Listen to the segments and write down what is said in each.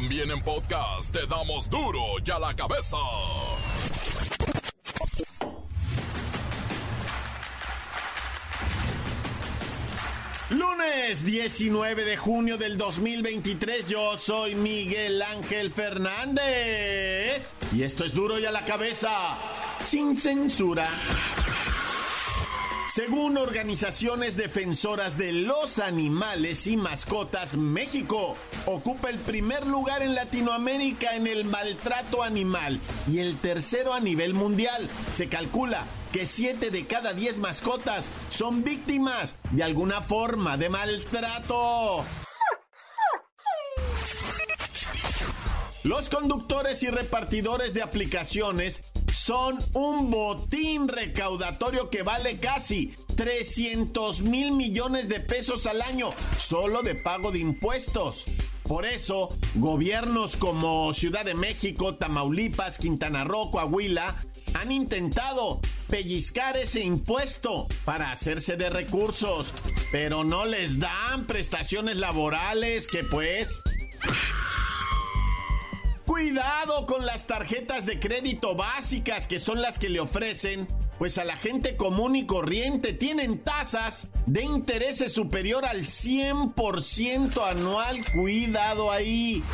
También en podcast te damos duro y a la cabeza. Lunes 19 de junio del 2023, yo soy Miguel Ángel Fernández. Y esto es duro y a la cabeza, sin censura. Según organizaciones defensoras de los animales y mascotas, México ocupa el primer lugar en Latinoamérica en el maltrato animal y el tercero a nivel mundial. Se calcula que 7 de cada 10 mascotas son víctimas de alguna forma de maltrato. Los conductores y repartidores de aplicaciones son un botín recaudatorio que vale casi 300 mil millones de pesos al año solo de pago de impuestos. Por eso, gobiernos como Ciudad de México, Tamaulipas, Quintana Roo, Coahuila han intentado pellizcar ese impuesto para hacerse de recursos, pero no les dan prestaciones laborales que pues Cuidado con las tarjetas de crédito básicas que son las que le ofrecen, pues a la gente común y corriente tienen tasas de intereses superior al 100% anual. Cuidado ahí.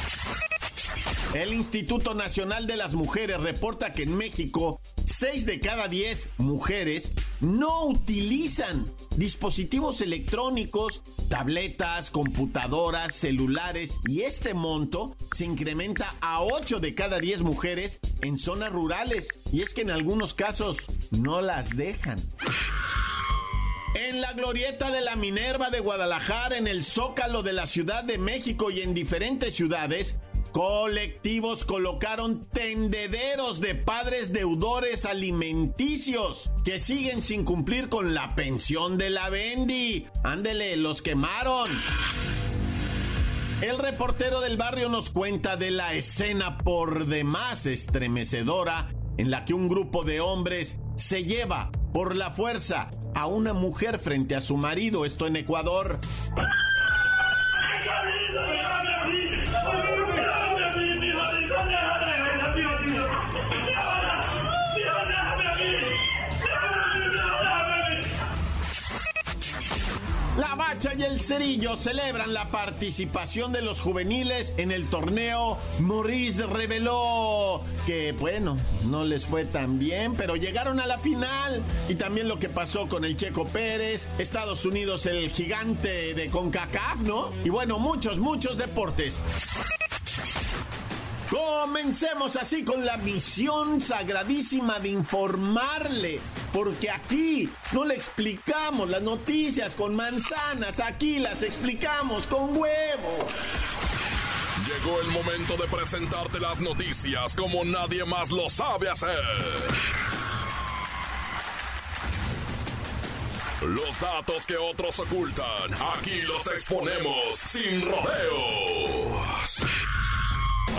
El Instituto Nacional de las Mujeres reporta que en México 6 de cada 10 mujeres no utilizan dispositivos electrónicos, tabletas, computadoras, celulares y este monto se incrementa a 8 de cada 10 mujeres en zonas rurales y es que en algunos casos no las dejan. En la glorieta de la Minerva de Guadalajara, en el Zócalo de la Ciudad de México y en diferentes ciudades, Colectivos colocaron tendederos de padres deudores alimenticios que siguen sin cumplir con la pensión de la Bendy. Ándele, los quemaron. El reportero del barrio nos cuenta de la escena por demás estremecedora en la que un grupo de hombres se lleva por la fuerza a una mujer frente a su marido, esto en Ecuador. La Bacha y el Cerillo celebran la participación de los juveniles en el torneo Maurice reveló que bueno, no les fue tan bien, pero llegaron a la final. Y también lo que pasó con el Checo Pérez, Estados Unidos el gigante de CONCACAF, ¿no? Y bueno, muchos, muchos deportes. Comencemos así con la misión sagradísima de informarle, porque aquí no le explicamos las noticias con manzanas, aquí las explicamos con huevo. Llegó el momento de presentarte las noticias como nadie más lo sabe hacer. Los datos que otros ocultan, aquí los exponemos sin rodeos.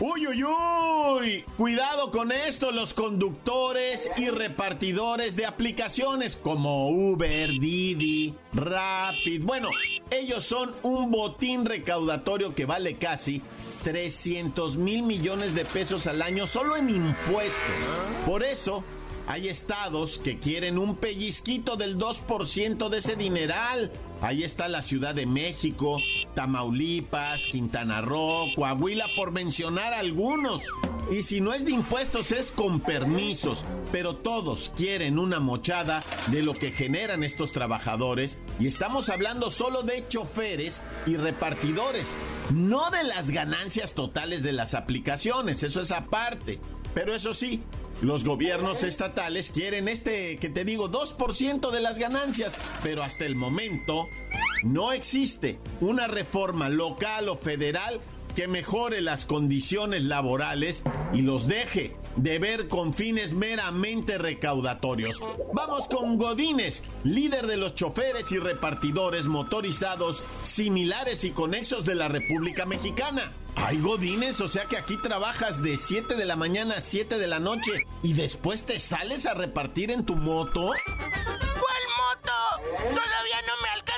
Uy, uy, uy. Cuidado con esto, los conductores y repartidores de aplicaciones como Uber, Didi, Rapid. Bueno, ellos son un botín recaudatorio que vale casi 300 mil millones de pesos al año solo en impuestos. Por eso, hay estados que quieren un pellizquito del 2% de ese dineral. Ahí está la Ciudad de México, Tamaulipas, Quintana Roo, Coahuila, por mencionar algunos. Y si no es de impuestos, es con permisos. Pero todos quieren una mochada de lo que generan estos trabajadores. Y estamos hablando solo de choferes y repartidores, no de las ganancias totales de las aplicaciones. Eso es aparte. Pero eso sí, los gobiernos estatales quieren este, que te digo, 2% de las ganancias, pero hasta el momento no existe una reforma local o federal que mejore las condiciones laborales y los deje de ver con fines meramente recaudatorios. Vamos con Godínez, líder de los choferes y repartidores motorizados similares y conexos de la República Mexicana. Hay Godines, o sea que aquí trabajas de 7 de la mañana a 7 de la noche y después te sales a repartir en tu moto. ¿Cuál moto? Todavía no me alcanza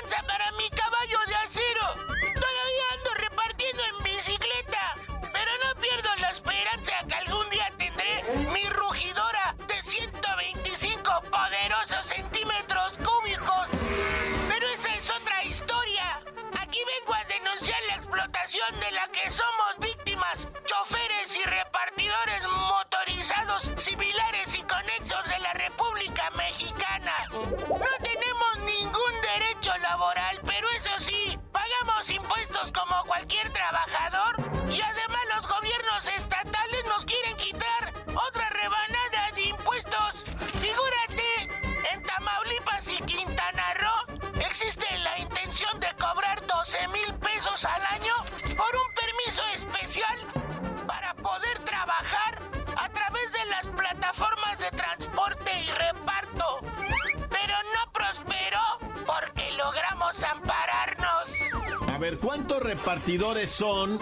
denunciar la explotación de la que somos víctimas, choferes y repartidores motorizados similares y conexos de la República Mexicana. No tenemos ningún derecho laboral, pero eso sí, pagamos impuestos como cualquier trabajador y además los gobiernos estatales nos quieren quitar otra rebanada de impuestos. Figúrate, en Tamaulipas y Quintana Roo existe la intención de cobrar 12 mil pesos al año por un permiso especial para poder trabajar a través de las plataformas de transporte y reparto. Pero no prosperó porque logramos ampararnos. A ver, ¿cuántos repartidores son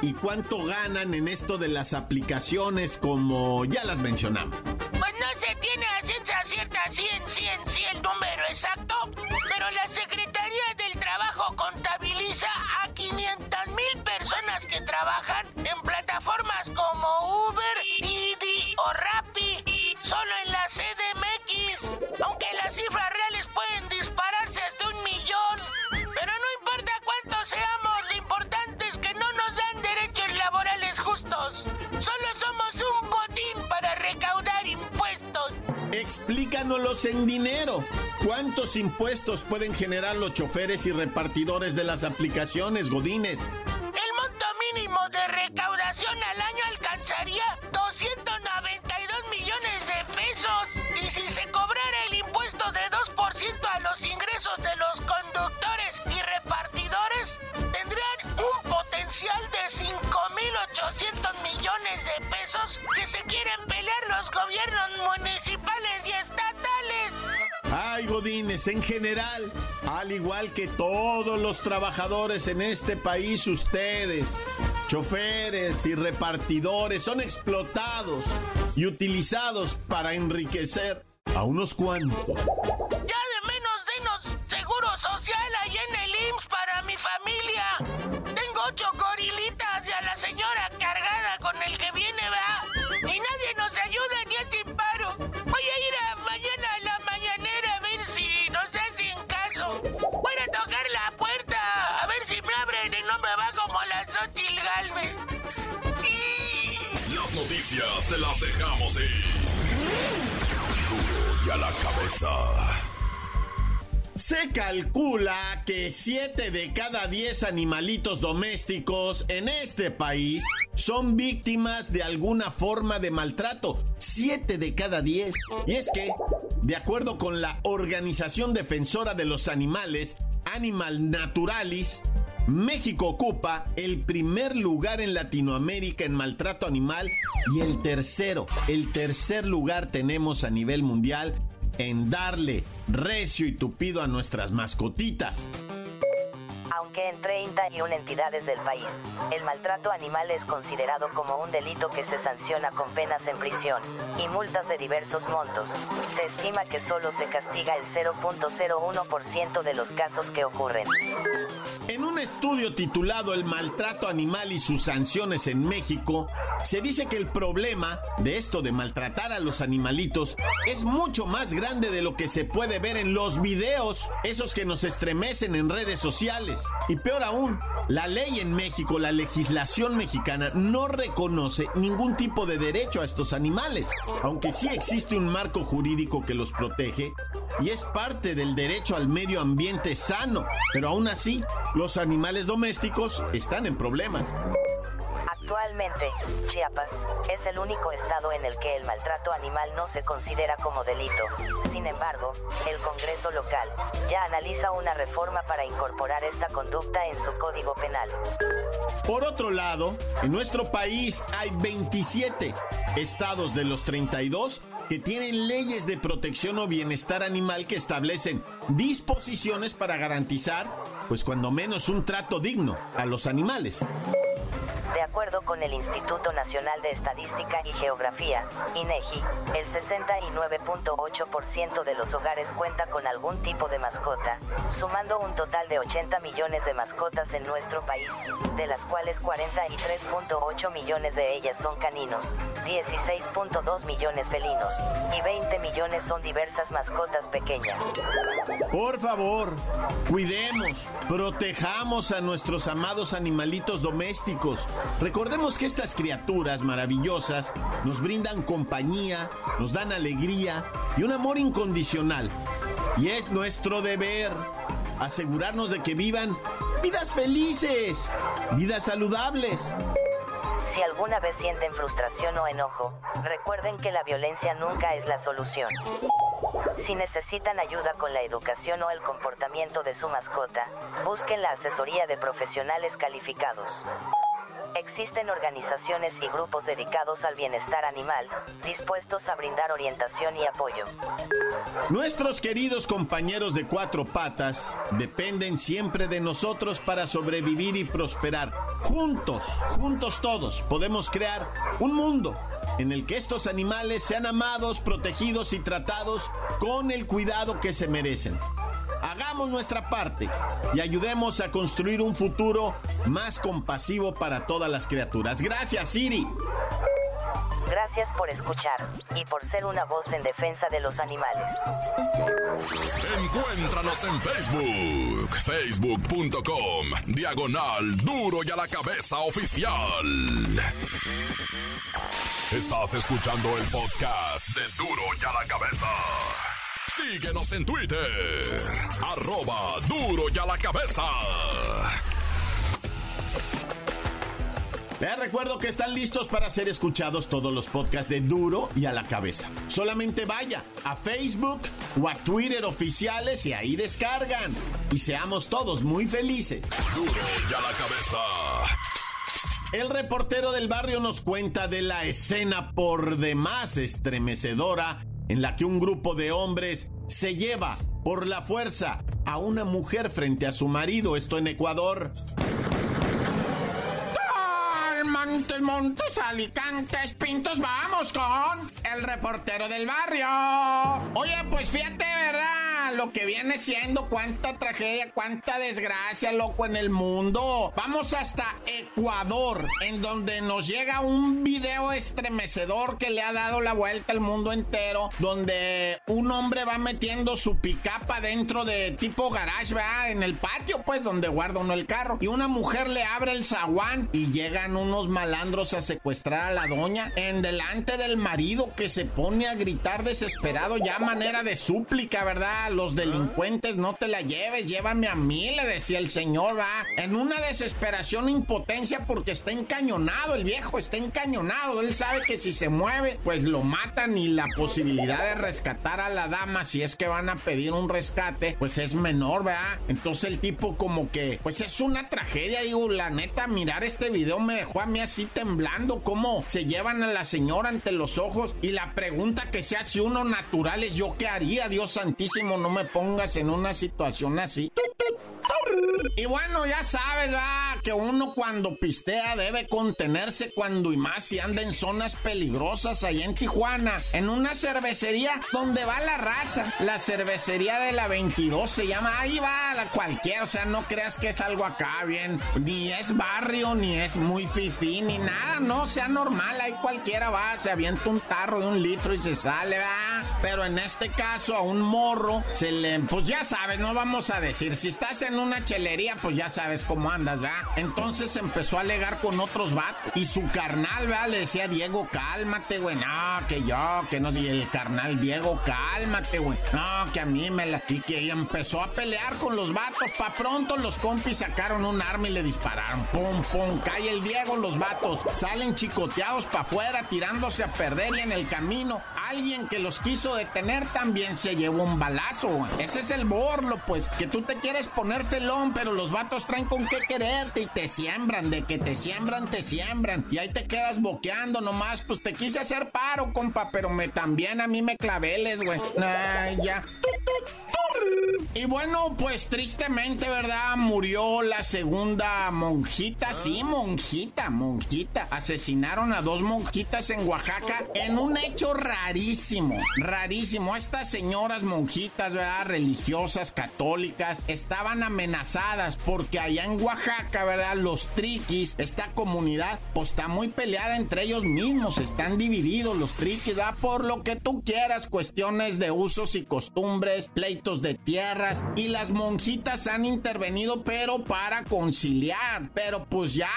y cuánto ganan en esto de las aplicaciones como ya las mencionamos? Pues no se tiene a ciencia cierta 100, 100, 100 número exacto, pero la Secretaría del Trabajo contabiliza 500 mil personas que trabajan en plataformas como Uber, Didi o Rappi, solo en la CDMX, aunque las cifras reales Explícanoslos en dinero. ¿Cuántos impuestos pueden generar los choferes y repartidores de las aplicaciones, Godines? El monto mínimo de recaudación al año alcanzaría 292 millones de pesos. Y si se cobrara el impuesto de 2% a los ingresos de los conductores y repartidores, tendrían un potencial de 5.800 millones de pesos que se quieren pelear los gobiernos municipales En general, al igual que todos los trabajadores en este país, ustedes, choferes y repartidores, son explotados y utilizados para enriquecer a unos cuantos. Te las dejamos ir. Y a la cabeza. Se calcula que 7 de cada 10 animalitos domésticos en este país son víctimas de alguna forma de maltrato. 7 de cada 10. Y es que, de acuerdo con la Organización Defensora de los Animales, Animal Naturalis, México ocupa el primer lugar en Latinoamérica en maltrato animal y el tercero, el tercer lugar tenemos a nivel mundial en darle recio y tupido a nuestras mascotitas. Aunque en 31 entidades del país, el maltrato animal es considerado como un delito que se sanciona con penas en prisión y multas de diversos montos, se estima que solo se castiga el 0.01% de los casos que ocurren. En un estudio titulado El maltrato animal y sus sanciones en México, se dice que el problema de esto de maltratar a los animalitos es mucho más grande de lo que se puede ver en los videos, esos que nos estremecen en redes sociales. Y peor aún, la ley en México, la legislación mexicana, no reconoce ningún tipo de derecho a estos animales, aunque sí existe un marco jurídico que los protege y es parte del derecho al medio ambiente sano, pero aún así, los animales domésticos están en problemas. Chiapas es el único estado en el que el maltrato animal no se considera como delito. Sin embargo, el Congreso local ya analiza una reforma para incorporar esta conducta en su código penal. Por otro lado, en nuestro país hay 27 estados de los 32 que tienen leyes de protección o bienestar animal que establecen disposiciones para garantizar, pues cuando menos un trato digno a los animales. De acuerdo con el Instituto Nacional de Estadística y Geografía, INEGI, el 69.8% de los hogares cuenta con algún tipo de mascota, sumando un total de 80 millones de mascotas en nuestro país, de las cuales 43.8 millones de ellas son caninos, 16.2 millones felinos y 20 millones son diversas mascotas pequeñas. Por favor, cuidemos, protejamos a nuestros amados animalitos domésticos Recordemos que estas criaturas maravillosas nos brindan compañía, nos dan alegría y un amor incondicional. Y es nuestro deber asegurarnos de que vivan vidas felices, vidas saludables. Si alguna vez sienten frustración o enojo, recuerden que la violencia nunca es la solución. Si necesitan ayuda con la educación o el comportamiento de su mascota, busquen la asesoría de profesionales calificados. Existen organizaciones y grupos dedicados al bienestar animal, dispuestos a brindar orientación y apoyo. Nuestros queridos compañeros de cuatro patas dependen siempre de nosotros para sobrevivir y prosperar. Juntos, juntos todos, podemos crear un mundo en el que estos animales sean amados, protegidos y tratados con el cuidado que se merecen. Hagamos nuestra parte y ayudemos a construir un futuro más compasivo para todas las criaturas. Gracias, Siri. Gracias por escuchar y por ser una voz en defensa de los animales. Encuéntranos en Facebook, facebook.com, diagonal duro y a la cabeza oficial. Estás escuchando el podcast de duro y a la cabeza. Síguenos en Twitter. Arroba duro y a la cabeza. Les recuerdo que están listos para ser escuchados todos los podcasts de Duro y a la cabeza. Solamente vaya a Facebook o a Twitter oficiales y ahí descargan. Y seamos todos muy felices. Duro y a la cabeza. El reportero del barrio nos cuenta de la escena por demás estremecedora en la que un grupo de hombres se lleva por la fuerza a una mujer frente a su marido, esto en Ecuador. Montes, Montes, Alicantes, Pintos, vamos con el reportero del barrio. Oye, pues fíjate, ¿verdad? Lo que viene siendo cuánta tragedia, cuánta desgracia, loco, en el mundo. Vamos hasta Ecuador, en donde nos llega un video estremecedor que le ha dado la vuelta al mundo entero, donde un hombre va metiendo su picapa dentro de tipo garage, ¿verdad? En el patio, pues, donde guarda uno el carro. Y una mujer le abre el zaguán y llegan unos malandros a secuestrar a la doña en delante del marido que se pone a gritar desesperado, ya manera de súplica, ¿verdad? Los delincuentes, no te la lleves, llévame a mí, le decía el señor, ¿verdad? En una desesperación, impotencia, porque está encañonado, el viejo está encañonado. Él sabe que si se mueve, pues lo matan y la posibilidad de rescatar a la dama, si es que van a pedir un rescate, pues es menor, ¿verdad? Entonces el tipo como que, pues es una tragedia, digo, la neta, mirar este video me dejó a mí así temblando, cómo se llevan a la señora ante los ojos y la pregunta que se hace uno natural es yo qué haría, Dios santísimo, no me pongas en una situación así. Y bueno, ya sabes, va, que uno cuando pistea debe contenerse cuando y más si anda en zonas peligrosas allá en Tijuana, en una cervecería donde va la raza, la cervecería de la 22 se llama, ahí va la cualquiera, o sea, no creas que es algo acá bien, ni es barrio, ni es muy fifí, ni nada, no, sea normal, ahí cualquiera va, se avienta un tarro de un litro y se sale, va, pero en este caso a un morro se le, pues ya sabes, no vamos a decir, si estás en una chelería, pues ya sabes cómo andas, ¿verdad? Entonces empezó a alegar con otros vatos. Y su carnal, ¿verdad? Le decía, Diego, cálmate, güey. No, que yo, que no. Y el carnal, Diego, cálmate, güey. No, que a mí me la. Y que empezó a pelear con los vatos. Pa' pronto los compis sacaron un arma y le dispararon. Pum, pum. Cae el Diego, los vatos. Salen chicoteados para afuera, tirándose a perder y en el camino. Alguien que los quiso detener también se llevó un balazo. Ese es el borlo, pues. Que tú te quieres poner felón, pero los vatos traen con qué quererte y te siembran. De que te siembran, te siembran. Y ahí te quedas boqueando nomás. Pues te quise hacer paro, compa, pero me también a mí me claveles, güey. Ay, ya. Y bueno, pues tristemente, ¿verdad? Murió la segunda monjita, sí, monjita, monjita. Asesinaron a dos monjitas en Oaxaca en un hecho rarísimo, rarísimo. Estas señoras monjitas, ¿verdad? Religiosas, católicas, estaban amenazadas porque allá en Oaxaca, ¿verdad? Los triquis, esta comunidad, pues está muy peleada entre ellos mismos, están divididos los triquis, ¿verdad? Por lo que tú quieras, cuestiones de usos y costumbres, pleitos de tierras y las monjitas han intervenido pero para conciliar, pero pues ya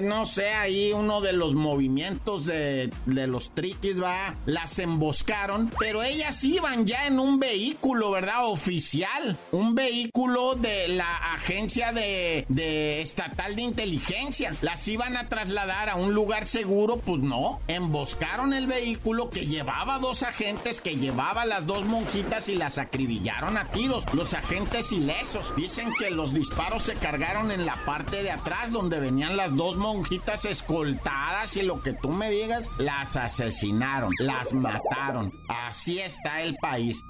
no sé, ahí uno de los movimientos de, de los triquis va, las emboscaron, pero ellas iban ya en un vehículo, ¿verdad? Oficial, un vehículo de la agencia de, estatal de inteligencia, las iban a trasladar a un lugar seguro, pues no, emboscaron el vehículo que llevaba dos agentes, que llevaba las dos monjitas y las acribillaron a tiros. Los agentes ilesos dicen que los disparos se cargaron en la parte de atrás donde venían las dos monjitas escoltadas y lo que tú me digas, las asesinaron, las mataron. Así está el país.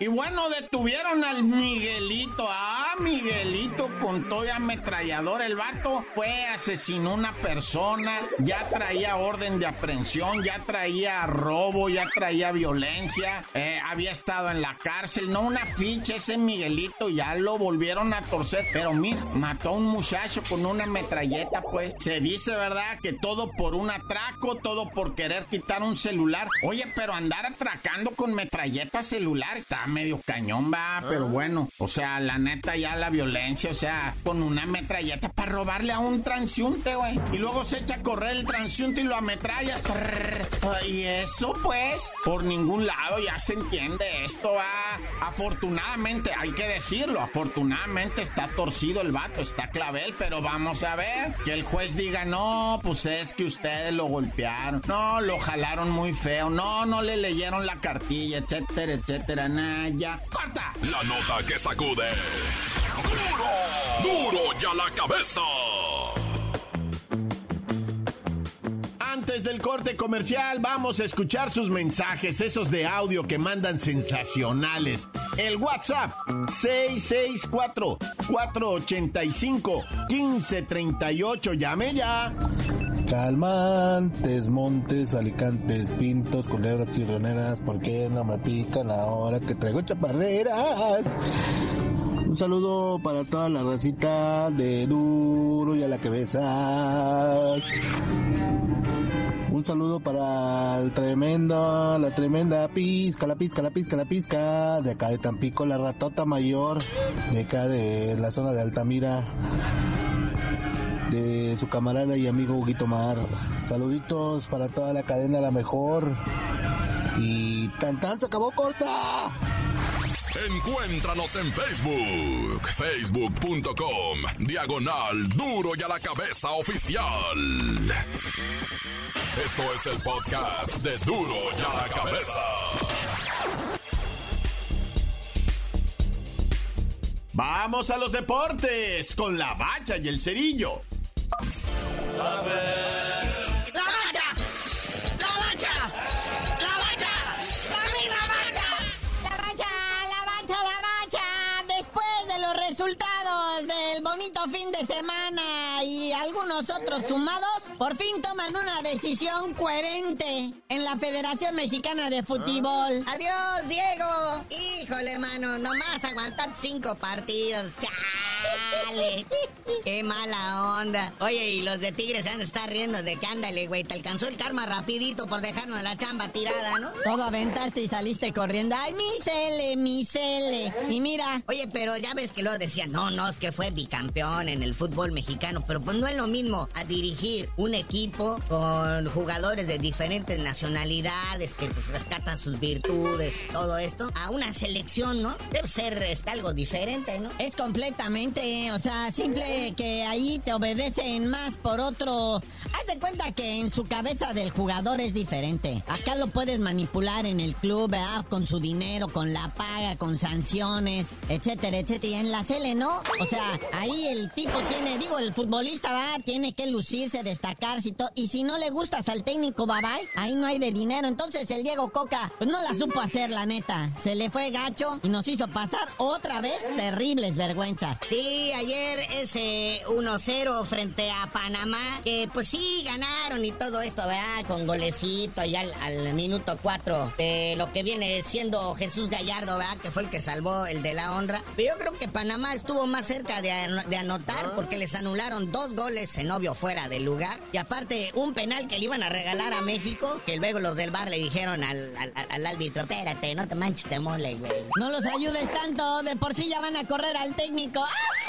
Y bueno, detuvieron al Miguelito. Ah, Miguelito con todo ametrallador. El vato fue, asesinó una persona. Ya traía orden de aprehensión. Ya traía robo. Ya traía violencia. Eh, había estado en la cárcel. No una ficha ese Miguelito. Ya lo volvieron a torcer. Pero mira, mató a un muchacho con una metralleta, pues. Se dice, ¿verdad? Que todo por un atraco. Todo por querer quitar un celular. Oye, pero andar atracando con metralleta celular está medio cañón, va, pero bueno, o sea, la neta ya la violencia, o sea, con una metralleta para robarle a un transiunte, güey. Y luego se echa a correr el transiunte y lo ametrallas. Y eso, pues, por ningún lado ya se entiende. Esto va, afortunadamente, hay que decirlo, afortunadamente está torcido el vato, está clavel, pero vamos a ver que el juez diga, no, pues es que ustedes lo golpearon, no, lo jalaron muy feo, no, no le leyeron la cartilla, etcétera, etcétera, nada, ¡Corta! La nota que sacude. ¡Duro! ¡Duro ya la cabeza! Antes del corte comercial, vamos a escuchar sus mensajes, esos de audio que mandan sensacionales. El WhatsApp 664-485-1538. Llame ya. Calmantes, montes, alicantes, pintos, culebras chirroneras, ¿por qué no me pican ahora que traigo chaparreras? Un saludo para toda la racita de duro y a la cabeza. Un saludo para el tremendo, la tremenda pizca, la pizca, la pizca, la pizca, de acá de Tampico, la ratota mayor, de acá de la zona de Altamira de su camarada y amigo Huguito Mar. Saluditos para toda la cadena La Mejor. Y tan tan se acabó corta. Encuéntranos en Facebook, facebook.com, diagonal duro y a la cabeza oficial. Esto es el podcast de duro y a la cabeza. Vamos a los deportes con la bacha y el cerillo. Fin de semana y algunos otros sumados, por fin toman una decisión coherente en la Federación Mexicana de Fútbol. Adiós, Diego. Híjole, mano, nomás aguantar cinco partidos. Chale. Chale. Qué mala onda. Oye, y los de Tigres se han de estar riendo de que ándale, güey. Te alcanzó el karma rapidito por dejarnos la chamba tirada, ¿no? Todo aventaste y saliste corriendo. ¡Ay, mi cele, mi cele! Y mira. Oye, pero ya ves que luego decían, no, no, es que fue bicampeón en el fútbol mexicano. Pero pues no es lo mismo a dirigir un equipo con jugadores de diferentes nacionalidades que pues rescatan sus virtudes, todo esto, a una selección, ¿no? Debe ser este, algo diferente, ¿no? Es completamente, o sea, simple que ahí te obedecen más por otro. Haz de cuenta que en su cabeza del jugador es diferente. Acá lo puedes manipular en el club. Con su dinero, con la paga, con sanciones, etcétera, etcétera. Y en la Cele, ¿no? O sea, ahí el tipo tiene, digo, el futbolista va, tiene que lucirse, destacarse y todo. Y si no le gustas al técnico, bye bye, ahí no hay de dinero. Entonces el Diego Coca, pues no la supo hacer, la neta. Se le fue gacho y nos hizo pasar otra vez terribles vergüenzas. Sí, ayer ese 1-0 frente a Panamá, que pues sí ganaron y todo esto, ¿verdad? Con golecito y al, minuto 4 de lo que viene siendo Jesús Gallardo, ¿verdad? Que fue el que salvó el de la honra. Pero yo creo que Panamá estuvo más cerca de, anotar porque les anularon dos goles en obvio fuera del lugar. Y aparte, un penal que le iban a regalar a México, que luego los del bar le dijeron al, al, árbitro, espérate, no te manches de mole, güey. No los ayudes tanto, de por sí ya van a correr al técnico.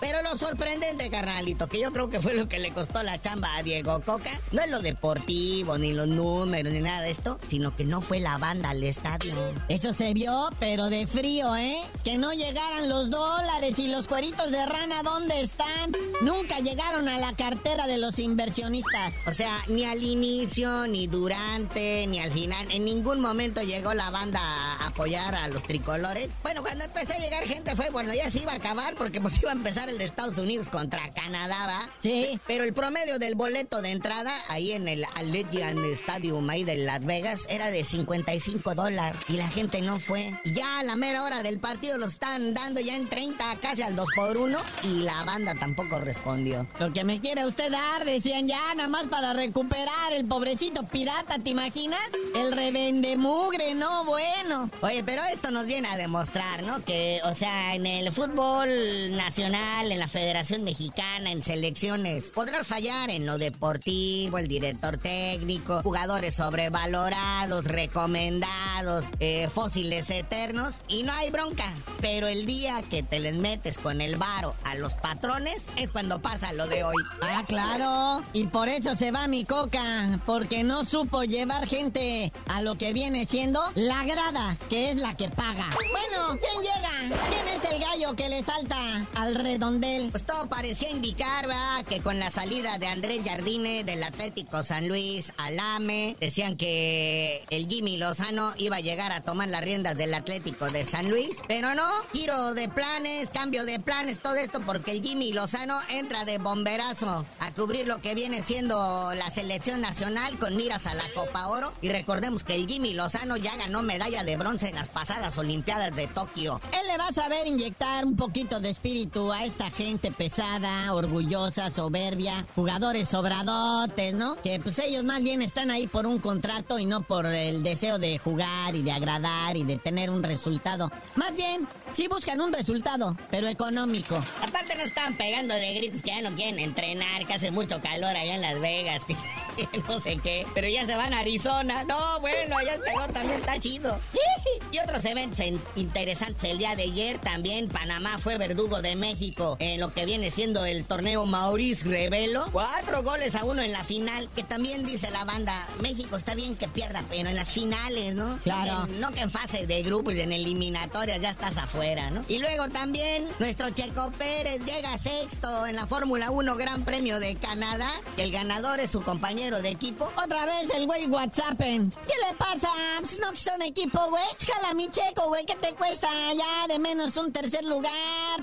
Pero lo sorprendente, carnalito, que yo creo que fue lo que le costó la chamba a Diego Coca, no es lo deportivo, ni los números, ni nada de esto, sino que no fue la banda al estadio. Eso se vio, pero de frío, ¿eh? Que no llegaran los dólares y los cueritos de rana, ¿dónde están? Nunca llegaron a la cartera de los inversionistas. O sea, ni al inicio, ni durante, ni al final, en ningún momento llegó la banda a apoyar a los tricolores. Bueno, cuando empezó a llegar gente fue, bueno, ya se iba a acabar porque pues iba a empezar el de Estados Unidos contra Canadá, ¿va? Sí. Pero el promedio del boleto de entrada ahí en el Allegiant Stadium ahí de Las Vegas era de 55 dólares y la gente no fue. ya a la mera hora del partido lo están dando ya en 30, casi al 2 por 1 y la banda tampoco respondió. Lo que me quiere usted dar, decían ya, nada más para recuperar el pobrecito pirata, ¿te imaginas? El revende mugre, no, bueno. Oye, pero esto nos viene a demostrar, ¿no? Que, o sea, en el fútbol nacional en la Federación Mexicana, en selecciones. Podrás fallar en lo deportivo, el director técnico, jugadores sobrevalorados, recomendados, eh, fósiles eternos, y no hay bronca. Pero el día que te les metes con el varo a los patrones es cuando pasa lo de hoy. Ah, claro. Y por eso se va mi coca, porque no supo llevar gente a lo que viene siendo la grada, que es la que paga. Bueno, ¿quién llega? ¿Quién es el gallo que le salta al redondo? Pues todo parecía indicar. Que con la salida de Andrés Jardine del Atlético San Luis al AME, decían que el Jimmy Lozano iba a llegar a tomar las riendas del Atlético de San Luis. Pero no, giro de planes, cambio de planes, todo esto porque el Jimmy Lozano entra de bomberazo a cubrir lo que viene siendo la selección nacional con miras a la Copa Oro. Y recordemos que el Jimmy Lozano ya ganó medalla de bronce en las pasadas Olimpiadas de Tokio. Él le va a saber inyectar un poquito de espíritu a este esta gente pesada, orgullosa, soberbia, jugadores sobradotes, ¿no? Que pues ellos más bien están ahí por un contrato y no por el deseo de jugar y de agradar y de tener un resultado. Más bien, sí buscan un resultado, pero económico. Aparte no están pegando de gritos que ya no quieren entrenar, que hace mucho calor allá en Las Vegas, no sé qué, pero ya se van a Arizona. No, bueno, allá el calor también está chido. y otros eventos interesantes el día de ayer también, Panamá fue verdugo de México en lo que viene siendo el torneo Maurice Revelo. Cuatro goles a uno en la final, que también dice la banda, México está bien que pierda, pero en las finales, ¿no? Claro. No que, en fase de grupo y en eliminatorias ya estás afuera, ¿no? Y luego también nuestro Checo Pérez llega sexto en la Fórmula 1 Gran Premio de Canadá, el ganador es su compañero de equipo. Otra vez el güey WhatsApp. ¿Qué le pasa? Pues no que son equipo, güey. Jala mi Checo, güey, ¿qué te cuesta ya de menos un tercer lugar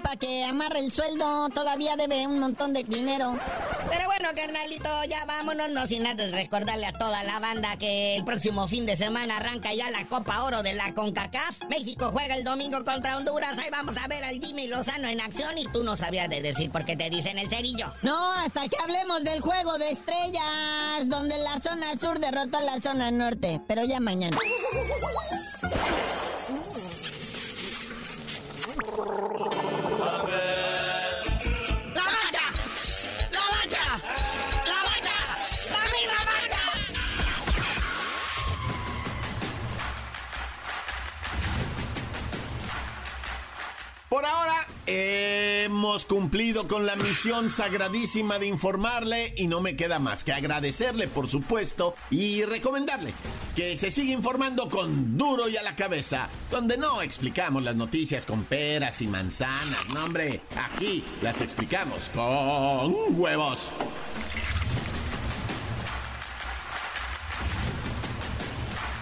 para que amarre el sueldo, todavía debe un montón de dinero. Pero bueno, carnalito, ya vámonos, no sin antes recordarle a toda la banda que el próximo fin de semana arranca ya la Copa Oro de la CONCACAF. México juega el domingo contra Honduras, ahí vamos a ver al Jimmy Lozano en acción y tú no sabías de decir por qué te dicen el cerillo. No, hasta que hablemos del juego de estrellas, donde la zona sur derrotó a la zona norte, pero ya mañana. Hemos cumplido con la misión sagradísima de informarle y no me queda más que agradecerle, por supuesto, y recomendarle que se siga informando con duro y a la cabeza, donde no explicamos las noticias con peras y manzanas, no hombre, aquí las explicamos con huevos.